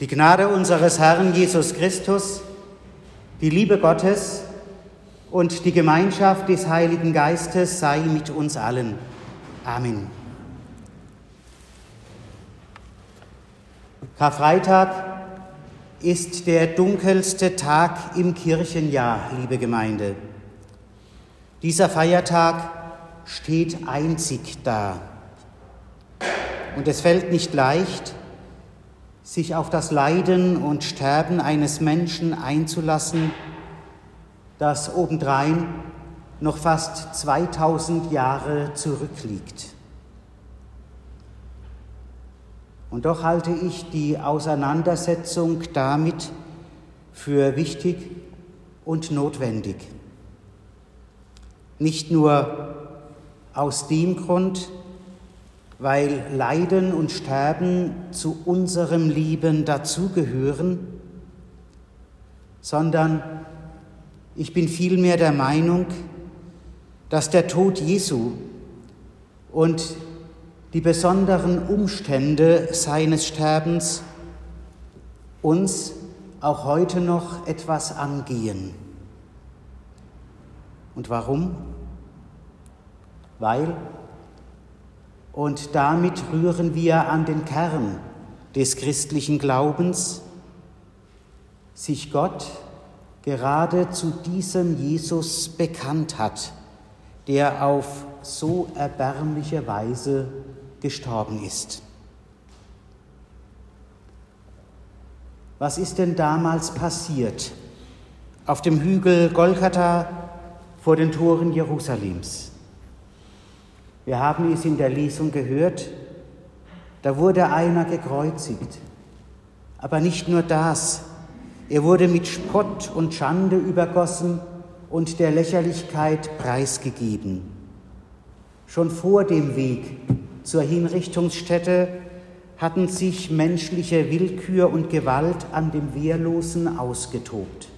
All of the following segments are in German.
Die Gnade unseres Herrn Jesus Christus, die Liebe Gottes und die Gemeinschaft des Heiligen Geistes sei mit uns allen. Amen. Karfreitag ist der dunkelste Tag im Kirchenjahr, liebe Gemeinde. Dieser Feiertag steht einzig da. Und es fällt nicht leicht, sich auf das Leiden und Sterben eines Menschen einzulassen, das obendrein noch fast 2000 Jahre zurückliegt. Und doch halte ich die Auseinandersetzung damit für wichtig und notwendig. Nicht nur aus dem Grund, weil Leiden und Sterben zu unserem Leben dazugehören, sondern ich bin vielmehr der Meinung, dass der Tod Jesu und die besonderen Umstände seines Sterbens uns auch heute noch etwas angehen. Und warum? Weil und damit rühren wir an den Kern des christlichen Glaubens, sich Gott gerade zu diesem Jesus bekannt hat, der auf so erbärmliche Weise gestorben ist. Was ist denn damals passiert auf dem Hügel Golgatha vor den Toren Jerusalems? Wir haben es in der Lesung gehört, da wurde einer gekreuzigt. Aber nicht nur das, er wurde mit Spott und Schande übergossen und der Lächerlichkeit preisgegeben. Schon vor dem Weg zur Hinrichtungsstätte hatten sich menschliche Willkür und Gewalt an dem Wehrlosen ausgetobt.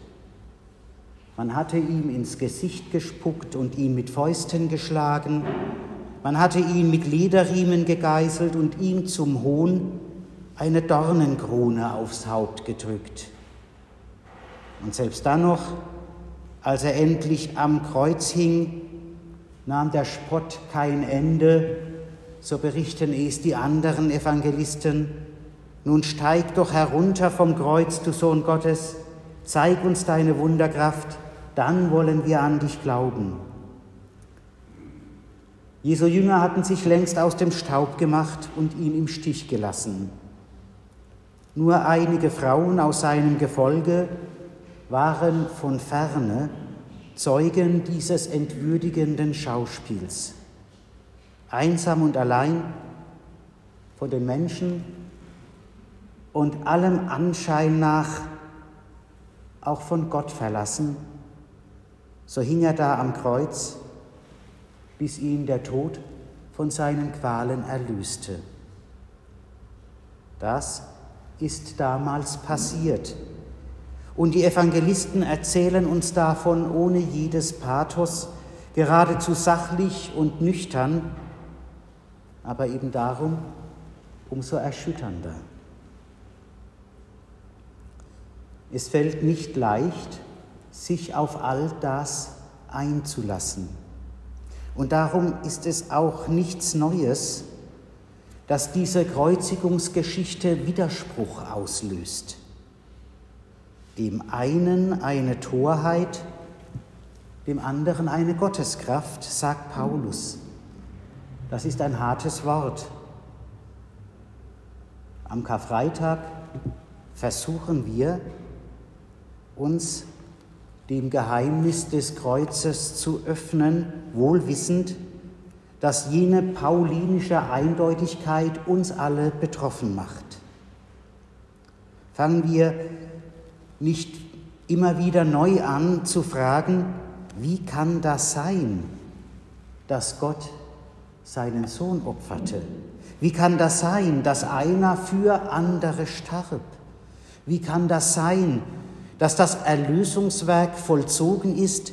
Man hatte ihm ins Gesicht gespuckt und ihn mit Fäusten geschlagen man hatte ihn mit Lederriemen gegeißelt und ihm zum Hohn eine Dornenkrone aufs Haupt gedrückt. Und selbst dann noch, als er endlich am Kreuz hing, nahm der Spott kein Ende, so berichten es die anderen Evangelisten. Nun steig doch herunter vom Kreuz, du Sohn Gottes, zeig uns deine Wunderkraft, dann wollen wir an dich glauben. Jesu Jünger hatten sich längst aus dem Staub gemacht und ihn im Stich gelassen. Nur einige Frauen aus seinem Gefolge waren von ferne Zeugen dieses entwürdigenden Schauspiels. Einsam und allein von den Menschen und allem Anschein nach auch von Gott verlassen, so hing er da am Kreuz bis ihn der Tod von seinen Qualen erlöste. Das ist damals passiert. Und die Evangelisten erzählen uns davon ohne jedes Pathos, geradezu sachlich und nüchtern, aber eben darum umso erschütternder. Es fällt nicht leicht, sich auf all das einzulassen. Und darum ist es auch nichts Neues, dass diese Kreuzigungsgeschichte Widerspruch auslöst. Dem einen eine Torheit, dem anderen eine Gotteskraft, sagt Paulus. Das ist ein hartes Wort. Am Karfreitag versuchen wir, uns dem Geheimnis des Kreuzes zu öffnen, wohlwissend, dass jene paulinische Eindeutigkeit uns alle betroffen macht. Fangen wir nicht immer wieder neu an zu fragen, wie kann das sein, dass Gott seinen Sohn opferte? Wie kann das sein, dass einer für andere starb? Wie kann das sein, dass das Erlösungswerk vollzogen ist,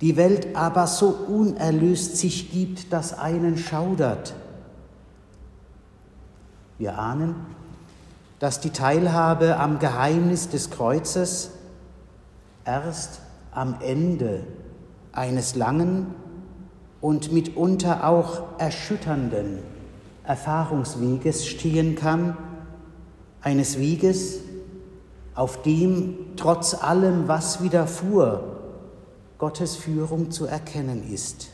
die Welt aber so unerlöst sich gibt, dass einen schaudert. Wir ahnen, dass die Teilhabe am Geheimnis des Kreuzes erst am Ende eines langen und mitunter auch erschütternden Erfahrungsweges stehen kann, eines Weges, auf dem trotz allem, was widerfuhr, Gottes Führung zu erkennen ist.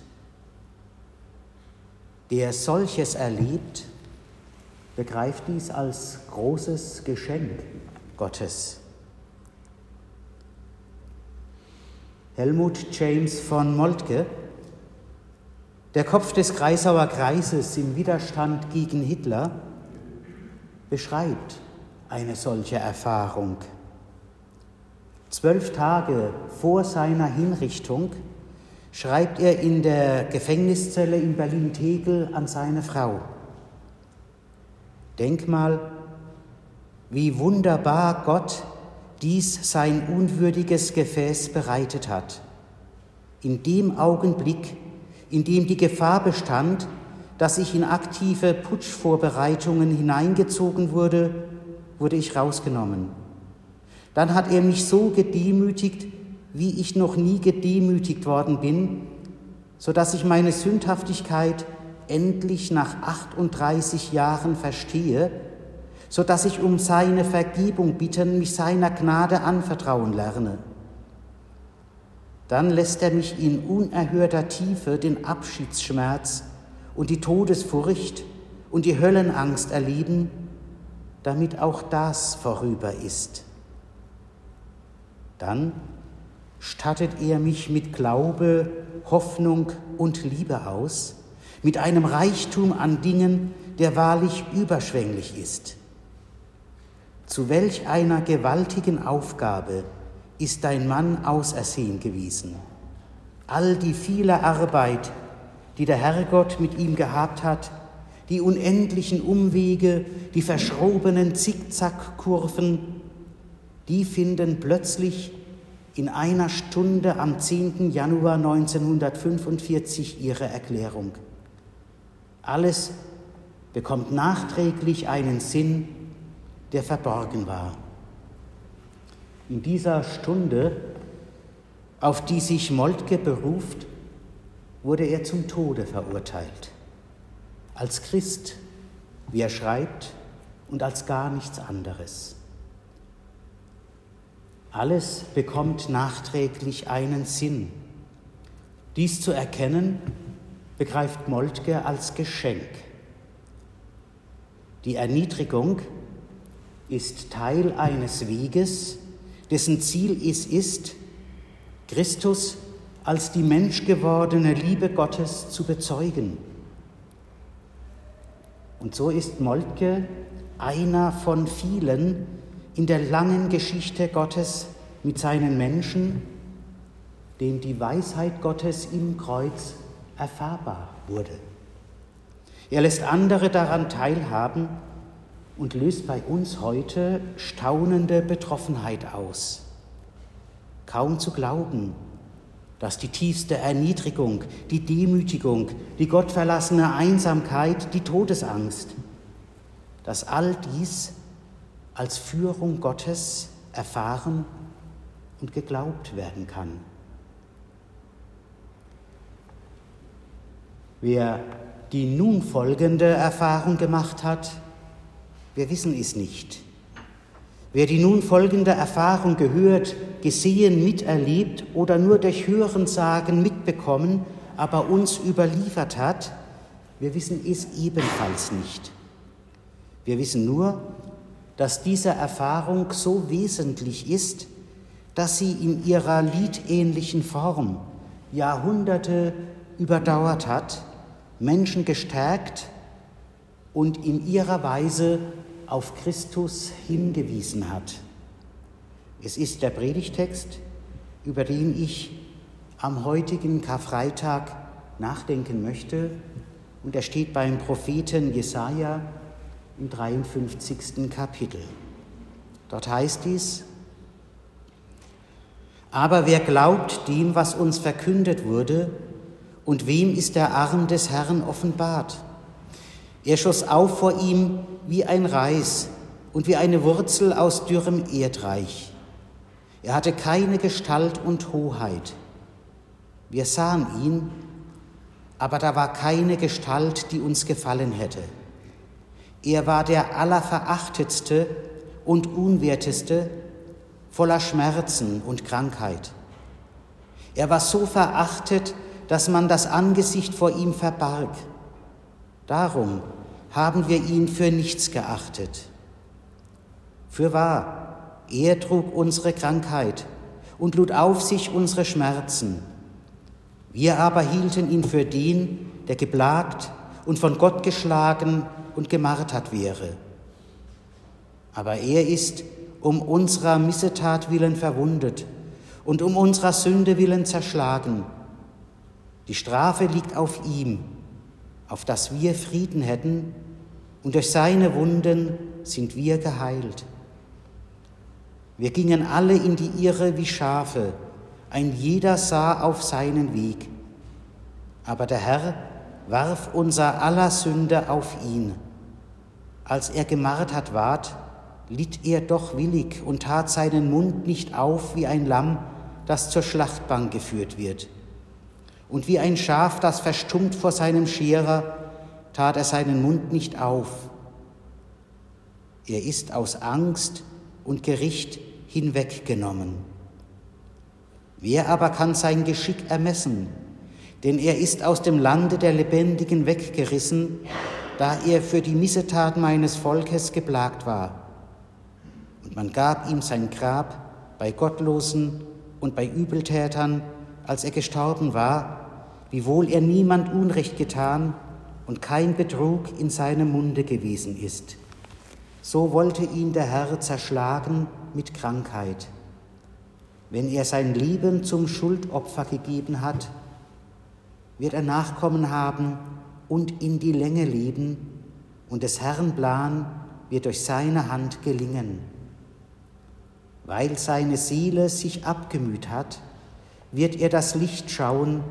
Der solches erlebt, begreift dies als großes Geschenk Gottes. Helmut James von Moltke, der Kopf des Kreisauer Kreises im Widerstand gegen Hitler, beschreibt eine solche Erfahrung. Zwölf Tage vor seiner Hinrichtung schreibt er in der Gefängniszelle in Berlin-Tegel an seine Frau. Denk mal, wie wunderbar Gott dies sein unwürdiges Gefäß bereitet hat. In dem Augenblick, in dem die Gefahr bestand, dass ich in aktive Putschvorbereitungen hineingezogen wurde, wurde ich rausgenommen. Dann hat er mich so gedemütigt, wie ich noch nie gedemütigt worden bin, so dass ich meine Sündhaftigkeit endlich nach 38 Jahren verstehe, so dass ich um seine Vergebung bitten, mich seiner Gnade anvertrauen lerne. Dann lässt er mich in unerhörter Tiefe den Abschiedsschmerz und die Todesfurcht und die Höllenangst erleben, damit auch das vorüber ist. Dann stattet er mich mit Glaube, Hoffnung und Liebe aus, mit einem Reichtum an Dingen, der wahrlich überschwänglich ist. Zu welch einer gewaltigen Aufgabe ist dein Mann ausersehen gewesen. All die viele Arbeit, die der Herrgott mit ihm gehabt hat, die unendlichen Umwege, die verschrobenen Zickzackkurven, die finden plötzlich in einer Stunde am 10. Januar 1945 ihre Erklärung. Alles bekommt nachträglich einen Sinn, der verborgen war. In dieser Stunde, auf die sich Moltke beruft, wurde er zum Tode verurteilt. Als Christ, wie er schreibt, und als gar nichts anderes. Alles bekommt nachträglich einen Sinn. Dies zu erkennen, begreift Moltke als Geschenk. Die Erniedrigung ist Teil eines Weges, dessen Ziel es ist, Christus als die menschgewordene Liebe Gottes zu bezeugen. Und so ist Moltke einer von vielen in der langen Geschichte Gottes mit seinen Menschen, dem die Weisheit Gottes im Kreuz erfahrbar wurde. Er lässt andere daran teilhaben, und löst bei uns heute staunende Betroffenheit aus. Kaum zu glauben, dass die tiefste Erniedrigung, die Demütigung, die gottverlassene Einsamkeit, die Todesangst, dass all dies als Führung Gottes erfahren und geglaubt werden kann. Wer die nun folgende Erfahrung gemacht hat, wir wissen es nicht. Wer die nun folgende Erfahrung gehört, gesehen, miterlebt oder nur durch Hörensagen mitbekommen, aber uns überliefert hat, wir wissen es ebenfalls nicht. Wir wissen nur, dass diese Erfahrung so wesentlich ist, dass sie in ihrer liedähnlichen Form Jahrhunderte überdauert hat, Menschen gestärkt und in ihrer Weise auf Christus hingewiesen hat. Es ist der Predigtext, über den ich am heutigen Karfreitag nachdenken möchte, und er steht beim Propheten Jesaja im 53. Kapitel. Dort heißt dies: Aber wer glaubt dem, was uns verkündet wurde, und wem ist der Arm des Herrn offenbart? Er schoss auf vor ihm wie ein Reis und wie eine Wurzel aus dürrem Erdreich. Er hatte keine Gestalt und Hoheit. Wir sahen ihn, aber da war keine Gestalt, die uns gefallen hätte. Er war der allerverachtetste und unwerteste, voller Schmerzen und Krankheit. Er war so verachtet, dass man das Angesicht vor ihm verbarg. Darum haben wir ihn für nichts geachtet. Für wahr, er trug unsere Krankheit und lud auf sich unsere Schmerzen. Wir aber hielten ihn für den, der geplagt und von Gott geschlagen und gemartert wäre. Aber er ist um unserer Missetat willen verwundet und um unserer Sünde willen zerschlagen. Die Strafe liegt auf ihm, auf dass wir Frieden hätten, und durch seine Wunden sind wir geheilt. Wir gingen alle in die Irre wie Schafe, ein jeder sah auf seinen Weg. Aber der Herr warf unser aller Sünde auf ihn. Als er gemartert ward, litt er doch willig und tat seinen Mund nicht auf wie ein Lamm, das zur Schlachtbank geführt wird. Und wie ein Schaf, das verstummt vor seinem Scherer, tat er seinen Mund nicht auf. Er ist aus Angst und Gericht hinweggenommen. Wer aber kann sein Geschick ermessen? Denn er ist aus dem Lande der Lebendigen weggerissen, da er für die Missetat meines Volkes geplagt war. Und man gab ihm sein Grab bei Gottlosen und bei Übeltätern, als er gestorben war, wiewohl er niemand Unrecht getan und kein Betrug in seinem Munde gewesen ist. So wollte ihn der Herr zerschlagen mit Krankheit. Wenn er sein Leben zum Schuldopfer gegeben hat, wird er Nachkommen haben und in die Länge leben, und des Herrn Plan wird durch seine Hand gelingen. Weil seine Seele sich abgemüht hat, wird er das Licht schauen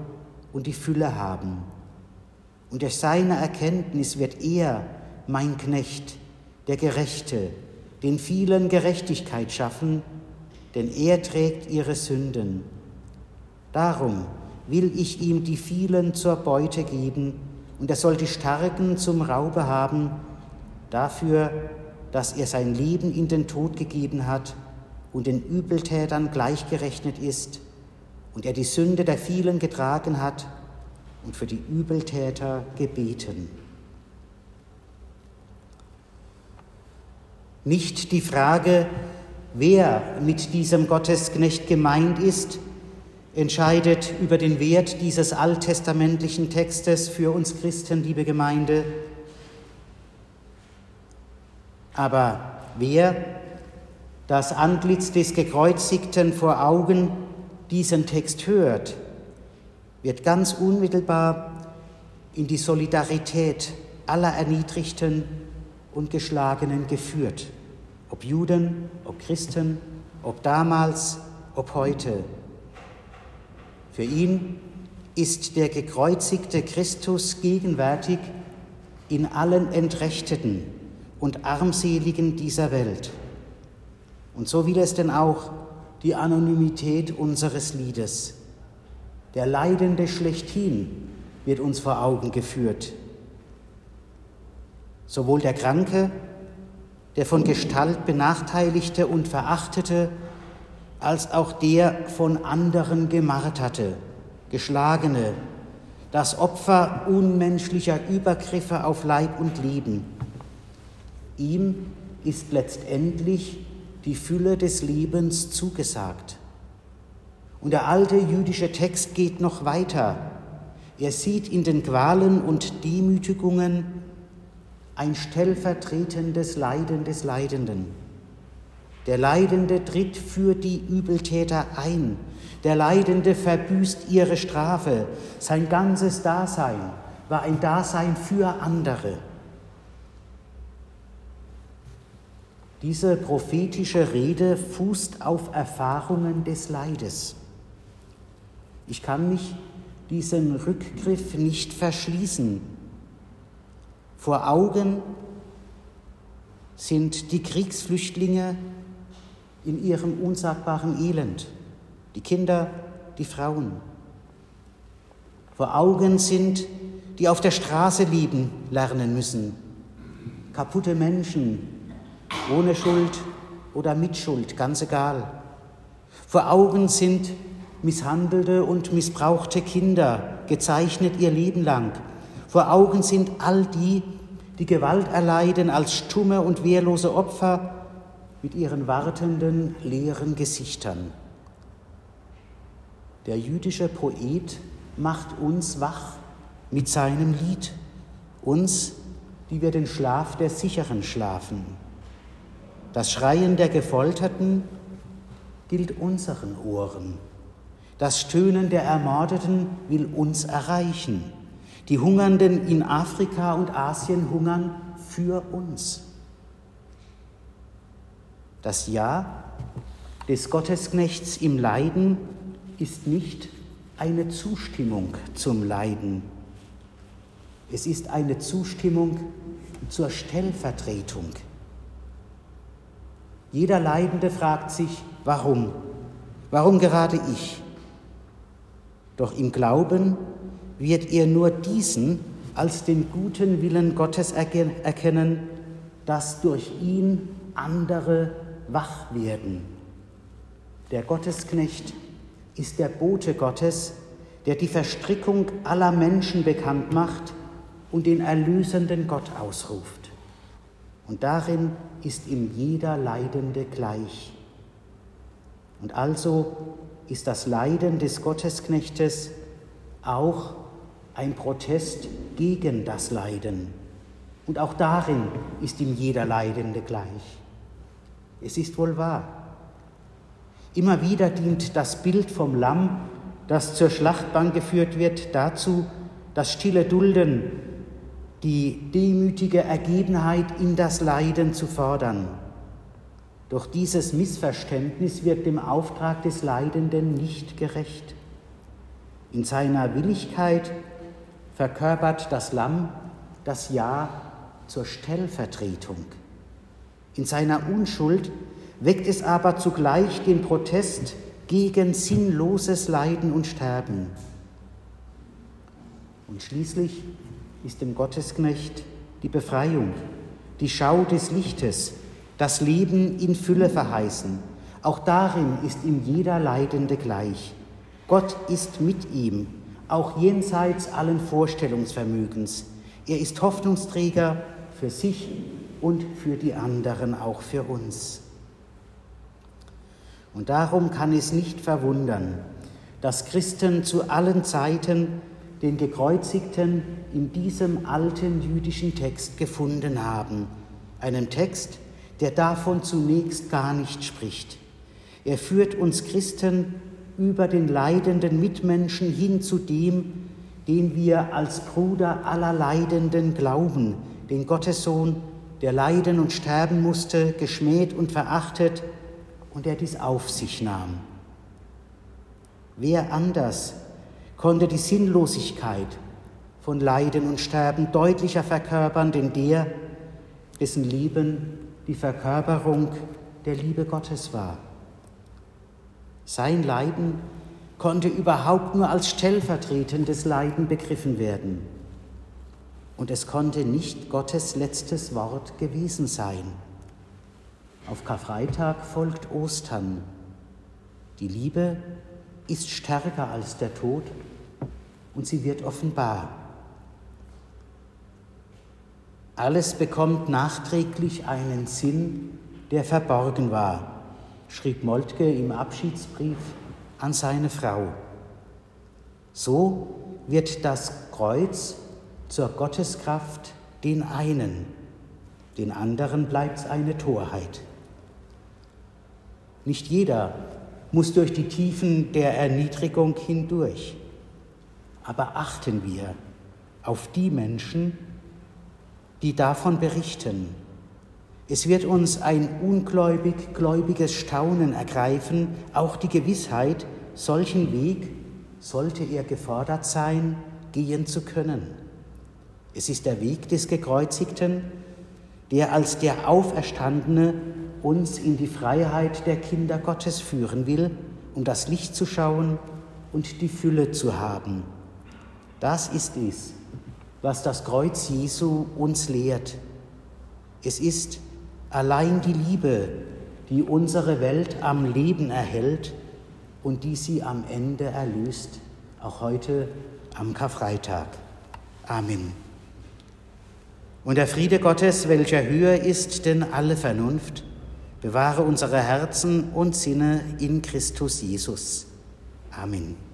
und die Fülle haben. Und durch seine Erkenntnis wird er, mein Knecht, der Gerechte, den vielen Gerechtigkeit schaffen, denn er trägt ihre Sünden. Darum will ich ihm die vielen zur Beute geben, und er soll die Starken zum Raube haben, dafür, dass er sein Leben in den Tod gegeben hat und den Übeltätern gleichgerechnet ist, und er die Sünde der vielen getragen hat und für die Übeltäter gebeten. Nicht die Frage, wer mit diesem Gottesknecht gemeint ist, entscheidet über den Wert dieses alttestamentlichen Textes für uns Christen, liebe Gemeinde. Aber wer das Antlitz des Gekreuzigten vor Augen diesen Text hört, wird ganz unmittelbar in die Solidarität aller Erniedrigten und Geschlagenen geführt, ob Juden, ob Christen, ob damals, ob heute. Für ihn ist der gekreuzigte Christus gegenwärtig in allen Entrechteten und Armseligen dieser Welt. Und so will es denn auch die Anonymität unseres Liedes. Der Leidende schlechthin wird uns vor Augen geführt. Sowohl der Kranke, der von Gestalt benachteiligte und verachtete, als auch der von anderen gemarterte, geschlagene, das Opfer unmenschlicher Übergriffe auf Leib und Leben. Ihm ist letztendlich die Fülle des Lebens zugesagt. Und der alte jüdische Text geht noch weiter. Er sieht in den Qualen und Demütigungen ein stellvertretendes Leiden des Leidenden. Der Leidende tritt für die Übeltäter ein. Der Leidende verbüßt ihre Strafe. Sein ganzes Dasein war ein Dasein für andere. Diese prophetische Rede fußt auf Erfahrungen des Leides. Ich kann mich diesem Rückgriff nicht verschließen. Vor Augen sind die Kriegsflüchtlinge in ihrem unsagbaren Elend, die Kinder, die Frauen. Vor Augen sind, die auf der Straße lieben lernen müssen, kaputte Menschen, ohne Schuld oder mit Schuld, ganz egal. Vor Augen sind misshandelte und missbrauchte Kinder, gezeichnet ihr Leben lang. Vor Augen sind all die, die Gewalt erleiden als stumme und wehrlose Opfer mit ihren wartenden, leeren Gesichtern. Der jüdische Poet macht uns wach mit seinem Lied, uns, die wir den Schlaf der Sicheren schlafen. Das Schreien der Gefolterten gilt unseren Ohren. Das Stöhnen der Ermordeten will uns erreichen. Die Hungernden in Afrika und Asien hungern für uns. Das Ja des Gottesknechts im Leiden ist nicht eine Zustimmung zum Leiden. Es ist eine Zustimmung zur Stellvertretung. Jeder Leidende fragt sich, warum? Warum gerade ich? Doch im Glauben wird er nur diesen als den guten Willen Gottes erkennen, dass durch ihn andere wach werden. Der Gottesknecht ist der Bote Gottes, der die Verstrickung aller Menschen bekannt macht und den erlösenden Gott ausruft. Und darin ist ihm jeder Leidende gleich. Und also ist das Leiden des Gottesknechtes auch ein Protest gegen das Leiden. Und auch darin ist ihm jeder Leidende gleich. Es ist wohl wahr. Immer wieder dient das Bild vom Lamm, das zur Schlachtbank geführt wird, dazu, das stille Dulden, die demütige Ergebenheit in das Leiden zu fordern. Doch dieses Missverständnis wird dem Auftrag des Leidenden nicht gerecht. In seiner Willigkeit verkörpert das Lamm das Ja zur Stellvertretung. In seiner Unschuld weckt es aber zugleich den Protest gegen sinnloses Leiden und Sterben. Und schließlich ist dem Gottesknecht die Befreiung, die Schau des Lichtes, das Leben in Fülle verheißen. Auch darin ist ihm jeder Leidende gleich. Gott ist mit ihm, auch jenseits allen Vorstellungsvermögens. Er ist Hoffnungsträger für sich und für die anderen, auch für uns. Und darum kann es nicht verwundern, dass Christen zu allen Zeiten den Gekreuzigten in diesem alten jüdischen Text gefunden haben, einem Text, der davon zunächst gar nicht spricht. Er führt uns Christen über den leidenden Mitmenschen hin zu dem, den wir als Bruder aller Leidenden glauben, den Gottessohn, der leiden und sterben musste, geschmäht und verachtet und der dies auf sich nahm. Wer anders konnte die Sinnlosigkeit von Leiden und Sterben deutlicher verkörpern, denn der, dessen Leben die Verkörperung der Liebe Gottes war. Sein Leiden konnte überhaupt nur als stellvertretendes Leiden begriffen werden. Und es konnte nicht Gottes letztes Wort gewesen sein. Auf Karfreitag folgt Ostern. Die Liebe ist stärker als der Tod und sie wird offenbar. Alles bekommt nachträglich einen Sinn, der verborgen war, schrieb Moltke im Abschiedsbrief an seine Frau. So wird das Kreuz zur Gotteskraft den einen, den anderen bleibt es eine Torheit. Nicht jeder muss durch die Tiefen der Erniedrigung hindurch, aber achten wir auf die Menschen, die davon berichten. Es wird uns ein ungläubig gläubiges Staunen ergreifen, auch die Gewissheit, solchen Weg, sollte er gefordert sein, gehen zu können. Es ist der Weg des Gekreuzigten, der als der Auferstandene uns in die Freiheit der Kinder Gottes führen will, um das Licht zu schauen und die Fülle zu haben. Das ist es, was das Kreuz Jesu uns lehrt. Es ist allein die Liebe, die unsere Welt am Leben erhält und die sie am Ende erlöst, auch heute am Karfreitag. Amen. Und der Friede Gottes, welcher höher ist denn alle Vernunft, bewahre unsere Herzen und Sinne in Christus Jesus. Amen.